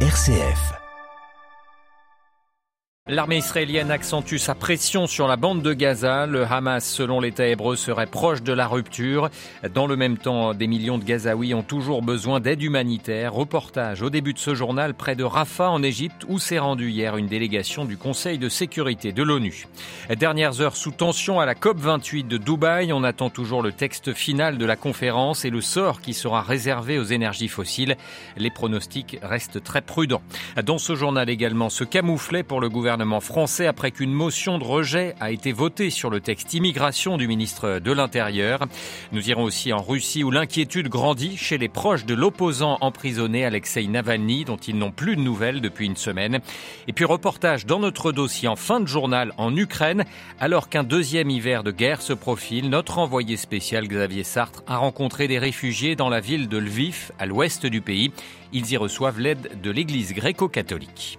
RCF. L'armée israélienne accentue sa pression sur la bande de Gaza. Le Hamas, selon l'État hébreu, serait proche de la rupture. Dans le même temps, des millions de Gazaouis ont toujours besoin d'aide humanitaire. Reportage au début de ce journal près de Rafah en Égypte où s'est rendue hier une délégation du Conseil de sécurité de l'ONU. Dernières heures sous tension à la COP28 de Dubaï. On attend toujours le texte final de la conférence et le sort qui sera réservé aux énergies fossiles. Les pronostics restent très prudents. Dans ce journal également, se camouflait pour le gouvernement français après qu'une motion de rejet a été votée sur le texte immigration du ministre de l'Intérieur. Nous irons aussi en Russie où l'inquiétude grandit chez les proches de l'opposant emprisonné Alexei Navalny dont ils n'ont plus de nouvelles depuis une semaine. Et puis reportage dans notre dossier en fin de journal en Ukraine alors qu'un deuxième hiver de guerre se profile. Notre envoyé spécial Xavier Sartre a rencontré des réfugiés dans la ville de Lviv à l'ouest du pays. Ils y reçoivent l'aide de l'église gréco-catholique.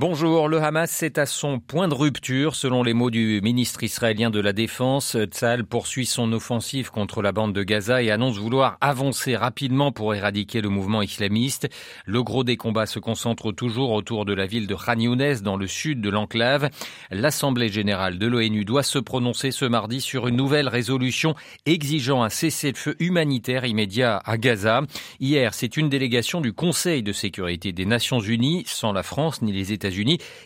Bonjour, le Hamas est à son point de rupture, selon les mots du ministre israélien de la Défense. Tzal poursuit son offensive contre la bande de Gaza et annonce vouloir avancer rapidement pour éradiquer le mouvement islamiste. Le gros des combats se concentre toujours autour de la ville de Khan Younes, dans le sud de l'enclave. L'Assemblée générale de l'ONU doit se prononcer ce mardi sur une nouvelle résolution exigeant un cessez-le-feu humanitaire immédiat à Gaza. Hier, c'est une délégation du Conseil de sécurité des Nations Unies, sans la France ni les États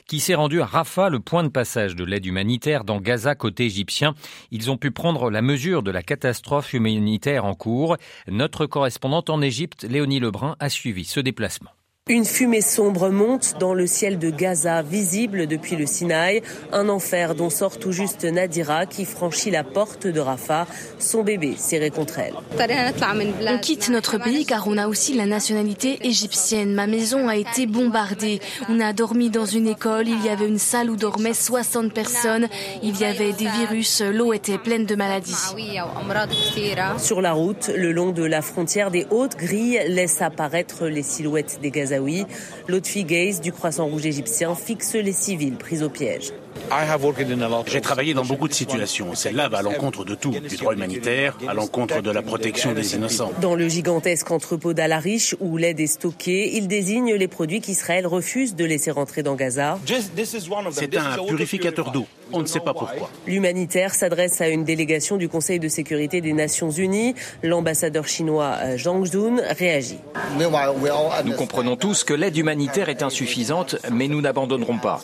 qui s'est rendu à Rafah, le point de passage de l'aide humanitaire dans Gaza côté égyptien. Ils ont pu prendre la mesure de la catastrophe humanitaire en cours. Notre correspondante en Égypte, Léonie Lebrun, a suivi ce déplacement. Une fumée sombre monte dans le ciel de Gaza, visible depuis le Sinaï. Un enfer dont sort tout juste Nadira qui franchit la porte de Rafah, son bébé serré contre elle. On quitte notre pays car on a aussi la nationalité égyptienne. Ma maison a été bombardée. On a dormi dans une école. Il y avait une salle où dormaient 60 personnes. Il y avait des virus. L'eau était pleine de maladies. Sur la route, le long de la frontière, des hautes grilles laissent apparaître les silhouettes des Gazaouis Gazaoui. Lotfi Gaze du Croissant Rouge égyptien fixe les civils pris au piège. J'ai travaillé dans beaucoup de situations. Celle-là va à l'encontre de tout, du droit humanitaire, à l'encontre de la protection des innocents. Dans le gigantesque entrepôt d'Al-Arish où l'aide est stockée, il désigne les produits qu'Israël refuse de laisser rentrer dans Gaza. C'est un purificateur d'eau. On ne sait pas pourquoi. L'humanitaire s'adresse à une délégation du Conseil de sécurité des Nations Unies. L'ambassadeur chinois euh, Zhang Jun réagit. Nous comprenons tous que l'aide humanitaire est insuffisante, mais nous n'abandonnerons pas.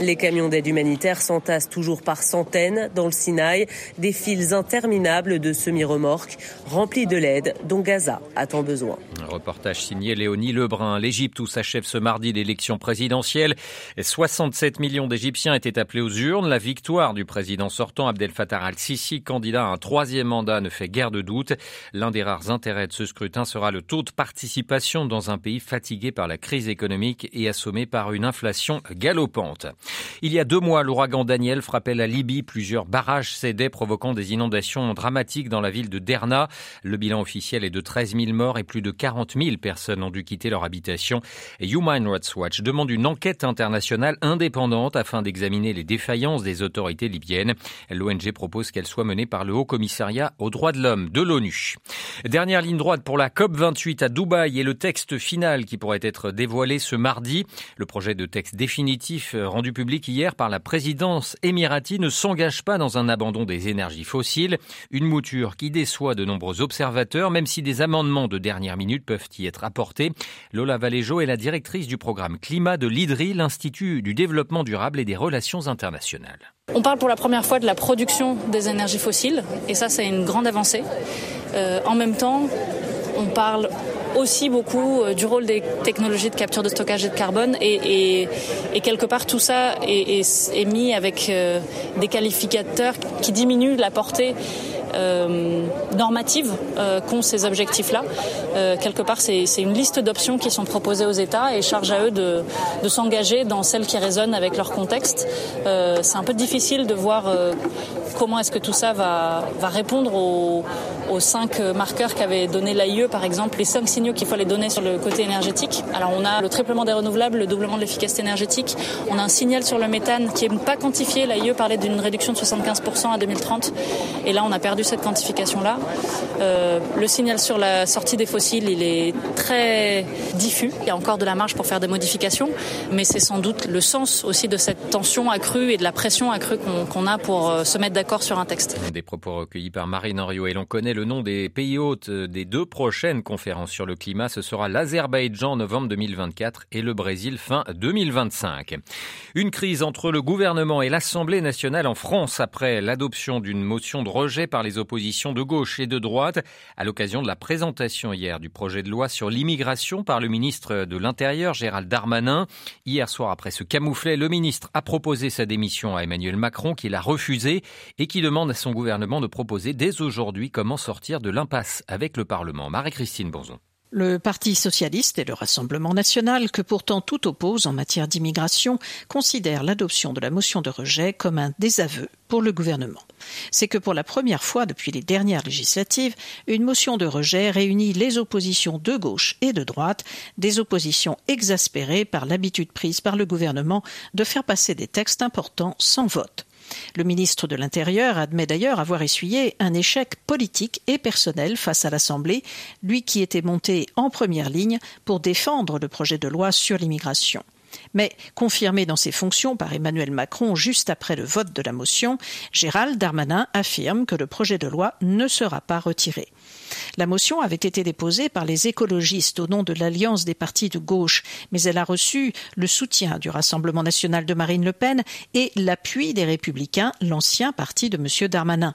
Les camions d'aide humanitaire s'entassent toujours par centaines dans le Sinaï, des files interminables de semi-remorques remplis de l'aide dont Gaza a tant besoin. Un reportage signé Léonie Lebrun. L'Égypte où s'achève ce mardi l'élection présidentielle. 67 millions d'Égyptiens étaient appelés aux urnes. La victoire du président sortant Abdel Fattah al-Sisi, candidat à un troisième mandat, ne fait guère de doute. L'un des rares intérêts de ce scrutin sera le taux de participation dans un pays fatigué par la crise économique et assommé par une inflation galopante. Il y a deux mois, l'ouragan Daniel frappait la Libye. Plusieurs barrages cédaient, provoquant des inondations dramatiques dans la ville de Derna. Le bilan officiel est de 13 000 morts et plus de 40 000 personnes ont dû quitter leur habitation. Human Rights Watch demande une enquête internationale indépendante afin d'examiner les défaillances des autorités libyennes. L'ONG propose qu'elle soit menée par le Haut Commissariat aux droits de l'homme de l'ONU. Dernière ligne droite pour la COP28 à Dubaï et le texte final qui pourrait être dévoilé ce mardi. Le projet de texte définitif rendu public hier par la présidence émirati ne s'engage pas dans un abandon des énergies fossiles, une mouture qui déçoit de nombreux observateurs, même si des amendements de dernière minute peuvent y être apportés. Lola Valéjo est la directrice du programme Climat de l'IDRI, l'Institut du développement durable et des relations internationales. On parle pour la première fois de la production des énergies fossiles, et ça c'est une grande avancée. Euh, en même temps, on parle aussi beaucoup euh, du rôle des technologies de capture de stockage et de carbone et, quelque part tout ça est mis avec euh, des qualificateurs qui diminuent la portée euh, normative euh, qu'ont ces objectifs-là. Euh, quelque part, c'est une liste d'options qui sont proposées aux États et charge à eux de, de s'engager dans celles qui résonnent avec leur contexte. C'est un peu difficile de voir comment est-ce que tout ça va, va répondre aux, aux cinq marqueurs qu'avait donné l'AIE, par exemple, les cinq signaux qu'il fallait donner sur le côté énergétique. Alors, on a le triplement des renouvelables, le doublement de l'efficacité énergétique. On a un signal sur le méthane qui n'est pas quantifié. L'AIE parlait d'une réduction de 75% à 2030. Et là, on a perdu vu cette quantification-là. Euh, le signal sur la sortie des fossiles, il est très diffus. Il y a encore de la marge pour faire des modifications, mais c'est sans doute le sens aussi de cette tension accrue et de la pression accrue qu'on a pour euh, se mettre d'accord sur un texte. Des propos recueillis par Marine Henriot et l'on connaît le nom des pays hôtes des deux prochaines conférences sur le climat. Ce sera l'Azerbaïdjan en novembre 2024 et le Brésil fin 2025. Une crise entre le gouvernement et l'Assemblée nationale en France après l'adoption d'une motion de rejet par les oppositions de gauche et de droite à l'occasion de la présentation hier du projet de loi sur l'immigration par le ministre de l'Intérieur Gérald Darmanin. Hier soir après ce camouflet, le ministre a proposé sa démission à Emmanuel Macron qui l'a refusé et qui demande à son gouvernement de proposer dès aujourd'hui comment sortir de l'impasse avec le Parlement. Marie-Christine Bonzon. Le Parti socialiste et le Rassemblement national, que pourtant tout oppose en matière d'immigration, considèrent l'adoption de la motion de rejet comme un désaveu pour le gouvernement. C'est que pour la première fois depuis les dernières législatives, une motion de rejet réunit les oppositions de gauche et de droite, des oppositions exaspérées par l'habitude prise par le gouvernement de faire passer des textes importants sans vote. Le ministre de l'Intérieur admet d'ailleurs avoir essuyé un échec politique et personnel face à l'Assemblée, lui qui était monté en première ligne pour défendre le projet de loi sur l'immigration. Mais confirmé dans ses fonctions par Emmanuel Macron juste après le vote de la motion, Gérald Darmanin affirme que le projet de loi ne sera pas retiré. La motion avait été déposée par les écologistes au nom de l'Alliance des partis de gauche, mais elle a reçu le soutien du Rassemblement national de Marine Le Pen et l'appui des Républicains, l'ancien parti de M. Darmanin.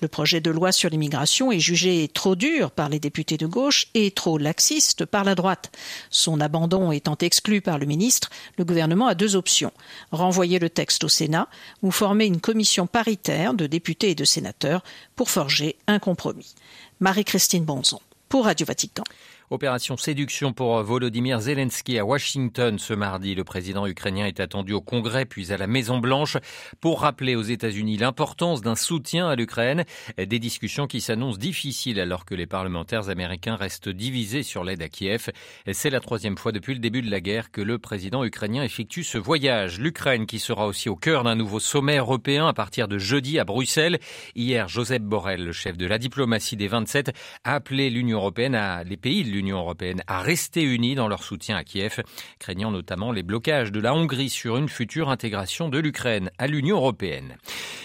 Le projet de loi sur l'immigration est jugé trop dur par les députés de gauche et trop laxiste par la droite. Son abandon étant exclu par le ministre, le gouvernement a deux options renvoyer le texte au Sénat ou former une commission paritaire de députés et de sénateurs pour forger un compromis. Marie-Christine Bonzon pour Radio Vatican. Opération séduction pour Volodymyr Zelensky à Washington ce mardi. Le président ukrainien est attendu au Congrès puis à la Maison Blanche pour rappeler aux États-Unis l'importance d'un soutien à l'Ukraine. Des discussions qui s'annoncent difficiles alors que les parlementaires américains restent divisés sur l'aide à Kiev. C'est la troisième fois depuis le début de la guerre que le président ukrainien effectue ce voyage. L'Ukraine qui sera aussi au cœur d'un nouveau sommet européen à partir de jeudi à Bruxelles. Hier, Joseph Borrell, le chef de la diplomatie des 27, a appelé l'Union européenne à les pays l'Union européenne à rester unis dans leur soutien à Kiev, craignant notamment les blocages de la Hongrie sur une future intégration de l'Ukraine à l'Union européenne.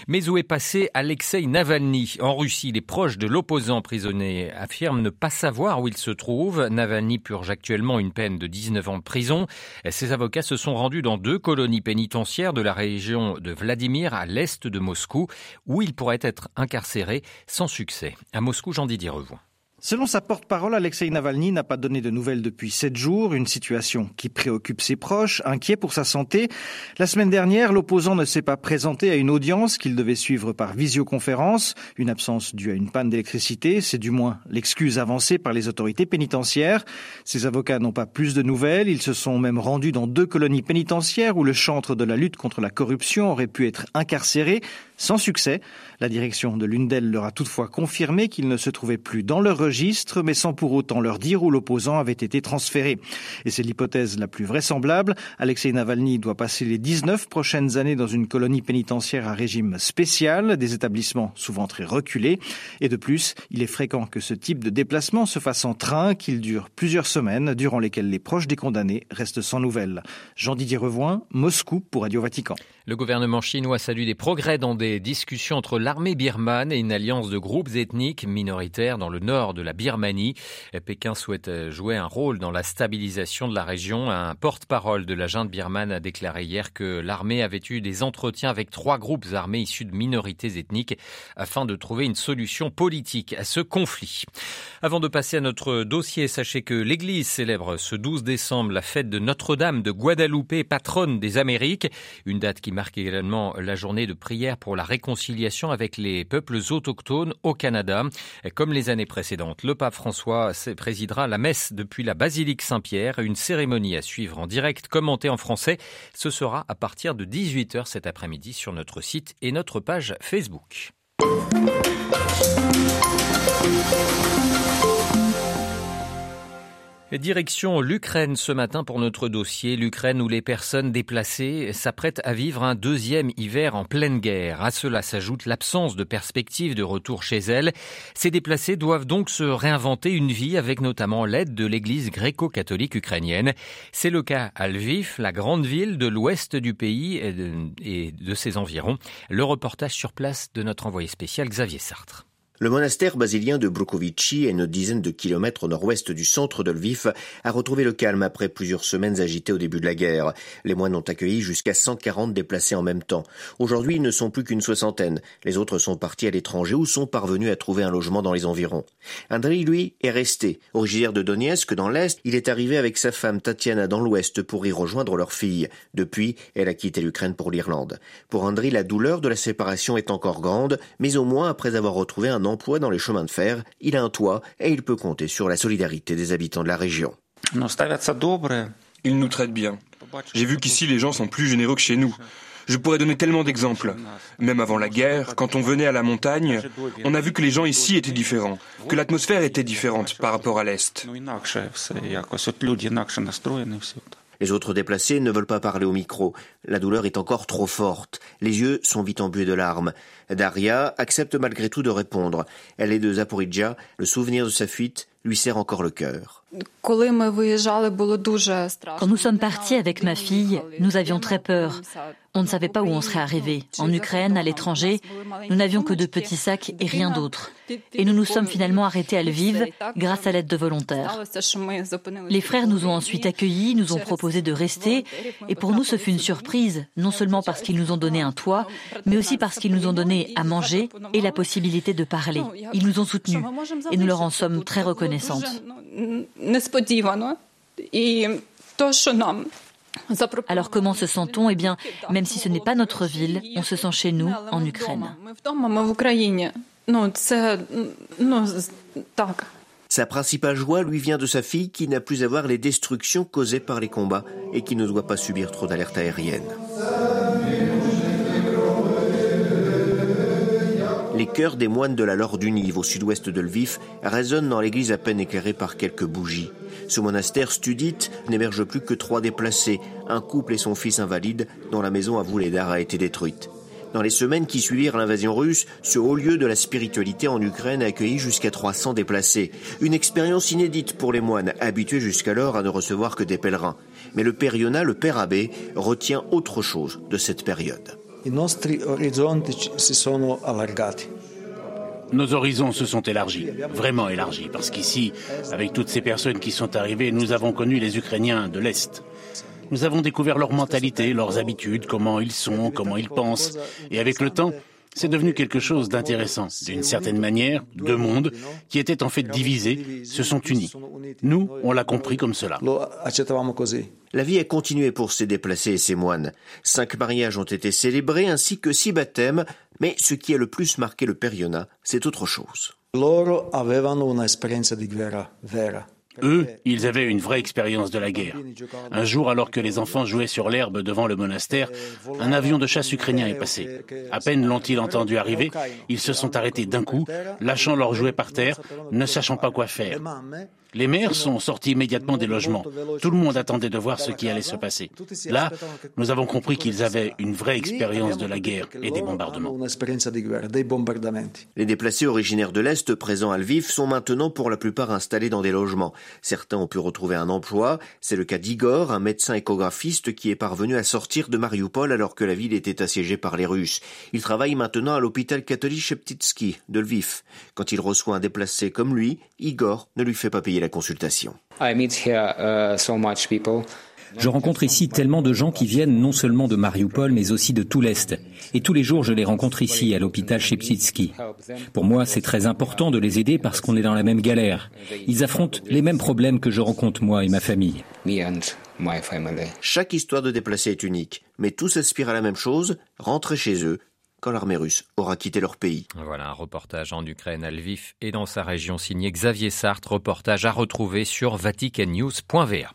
Mais où est passé Alexei Navalny En Russie, les proches de l'opposant emprisonné affirment ne pas savoir où il se trouve. Navalny purge actuellement une peine de 19 ans de prison. Ses avocats se sont rendus dans deux colonies pénitentiaires de la région de Vladimir à l'est de Moscou, où il pourrait être incarcéré sans succès. À Moscou, Jean-Didier Revoix. Selon sa porte-parole, Alexei Navalny n'a pas donné de nouvelles depuis sept jours, une situation qui préoccupe ses proches, inquiets pour sa santé. La semaine dernière, l'opposant ne s'est pas présenté à une audience qu'il devait suivre par visioconférence, une absence due à une panne d'électricité, c'est du moins l'excuse avancée par les autorités pénitentiaires. Ses avocats n'ont pas plus de nouvelles, ils se sont même rendus dans deux colonies pénitentiaires où le chantre de la lutte contre la corruption aurait pu être incarcéré, sans succès. La direction de l'une d'elles leur a toutefois confirmé qu'il ne se trouvait plus dans leur registre, mais sans pour autant leur dire où l'opposant avait été transféré. Et c'est l'hypothèse la plus vraisemblable. Alexei Navalny doit passer les 19 prochaines années dans une colonie pénitentiaire à régime spécial, des établissements souvent très reculés. Et de plus, il est fréquent que ce type de déplacement se fasse en train, qu'il dure plusieurs semaines, durant lesquelles les proches des condamnés restent sans nouvelles. Jean-Didier Revoin, Moscou pour Radio Vatican. Le gouvernement chinois salue des progrès dans des discussions entre l'armée birmane et une alliance de groupes ethniques minoritaires dans le nord de la Birmanie. Pékin souhaite jouer un rôle dans la stabilisation de la région. Un porte-parole de la junte birmane a déclaré hier que l'armée avait eu des entretiens avec trois groupes armés issus de minorités ethniques afin de trouver une solution politique à ce conflit. Avant de passer à notre dossier, sachez que l'Église célèbre ce 12 décembre la fête de Notre-Dame de Guadeloupe, patronne des Amériques, une date qui marque également la journée de prière pour la réconciliation avec les peuples autochtones au Canada. Comme les années précédentes, le pape François présidera la messe depuis la basilique Saint-Pierre, une cérémonie à suivre en direct commentée en français. Ce sera à partir de 18h cet après-midi sur notre site et notre page Facebook. Direction l'Ukraine ce matin pour notre dossier. L'Ukraine où les personnes déplacées s'apprêtent à vivre un deuxième hiver en pleine guerre. À cela s'ajoute l'absence de perspective de retour chez elles. Ces déplacés doivent donc se réinventer une vie avec notamment l'aide de l'église gréco-catholique ukrainienne. C'est le cas à Lviv, la grande ville de l'ouest du pays et de ses environs. Le reportage sur place de notre envoyé spécial Xavier Sartre. Le monastère basilien de Brukovici, à une dizaine de kilomètres au nord-ouest du centre de Lviv, a retrouvé le calme après plusieurs semaines agitées au début de la guerre. Les moines ont accueilli jusqu'à 140 déplacés en même temps. Aujourd'hui, ils ne sont plus qu'une soixantaine. Les autres sont partis à l'étranger ou sont parvenus à trouver un logement dans les environs. Andrei, lui, est resté. Originaire de Donetsk, dans l'Est, il est arrivé avec sa femme Tatiana dans l'Ouest pour y rejoindre leur fille. Depuis, elle a quitté l'Ukraine pour l'Irlande. Pour Andrei, la douleur de la séparation est encore grande, mais au moins après avoir retrouvé un emploi dans les chemins de fer, il a un toit et il peut compter sur la solidarité des habitants de la région. Ils nous traitent bien. J'ai vu qu'ici les gens sont plus généreux que chez nous. Je pourrais donner tellement d'exemples. Même avant la guerre, quand on venait à la montagne, on a vu que les gens ici étaient différents, que l'atmosphère était différente par rapport à l'Est. Les autres déplacés ne veulent pas parler au micro. La douleur est encore trop forte. Les yeux sont vite embués de larmes. Daria accepte malgré tout de répondre. Elle est de Zaporizhia. Le souvenir de sa fuite lui serre encore le cœur. Quand nous sommes partis avec ma fille, nous avions très peur. On ne savait pas où on serait arrivé. En Ukraine, à l'étranger, nous n'avions que de petits sacs et rien d'autre. Et nous nous sommes finalement arrêtés à Lviv grâce à l'aide de volontaires. Les frères nous ont ensuite accueillis, nous ont proposé de rester. Et pour nous, ce fut une surprise, non seulement parce qu'ils nous ont donné un toit, mais aussi parce qu'ils nous ont donné à manger et la possibilité de parler. Ils nous ont soutenus et nous leur en sommes très reconnaissantes. Alors comment se sent-on? Eh bien, même si ce n'est pas notre ville, on se sent chez nous, en Ukraine. Sa principale joie lui vient de sa fille qui n'a plus à voir les destructions causées par les combats et qui ne doit pas subir trop d'alertes aériennes. Les chœurs des moines de la Lorde d'Unive au sud-ouest de Lviv résonnent dans l'église à peine éclairée par quelques bougies. Ce monastère studite n'héberge plus que trois déplacés, un couple et son fils invalide, dont la maison à Vouledar a été détruite. Dans les semaines qui suivirent l'invasion russe, ce haut lieu de la spiritualité en Ukraine a accueilli jusqu'à 300 déplacés. Une expérience inédite pour les moines, habitués jusqu'alors à ne recevoir que des pèlerins. Mais le père Yona, le père abbé, retient autre chose de cette période. Nos horizons se sont élargis, vraiment élargis, parce qu'ici, avec toutes ces personnes qui sont arrivées, nous avons connu les Ukrainiens de l'Est. Nous avons découvert leur mentalité, leurs habitudes, comment ils sont, comment ils pensent. Et avec le temps, c'est devenu quelque chose d'intéressant. D'une certaine manière, deux mondes qui étaient en fait divisés se sont unis. Nous, on l'a compris comme cela. La vie a continué pour ces déplacés et ces moines. Cinq mariages ont été célébrés ainsi que six baptêmes, mais ce qui a le plus marqué le Periona, c'est autre chose. Eux, ils avaient une vraie expérience de la guerre. Un jour, alors que les enfants jouaient sur l'herbe devant le monastère, un avion de chasse ukrainien est passé. À peine l'ont-ils entendu arriver, ils se sont arrêtés d'un coup, lâchant leurs jouets par terre, ne sachant pas quoi faire. Les mères sont sorties immédiatement des logements. Tout le monde attendait de voir ce qui allait se passer. Là, nous avons compris qu'ils avaient une vraie expérience de la guerre et des bombardements. Les déplacés originaires de l'Est présents à Lviv sont maintenant pour la plupart installés dans des logements. Certains ont pu retrouver un emploi. C'est le cas d'Igor, un médecin échographiste qui est parvenu à sortir de Mariupol alors que la ville était assiégée par les Russes. Il travaille maintenant à l'hôpital catholique Sheptitsky de Lviv. Quand il reçoit un déplacé comme lui, Igor ne lui fait pas payer la consultation. Uh, je rencontre ici tellement de gens qui viennent non seulement de Mariupol, mais aussi de tout l'Est. Et tous les jours, je les rencontre ici, à l'hôpital Shepsitsky. Pour moi, c'est très important de les aider parce qu'on est dans la même galère. Ils affrontent les mêmes problèmes que je rencontre moi et ma famille. Chaque histoire de déplacés est unique, mais tous aspirent à la même chose, rentrer chez eux, quand l'armée russe aura quitté leur pays. Voilà un reportage en Ukraine, à Lviv et dans sa région signé Xavier Sartre, reportage à retrouver sur vaticannews.va.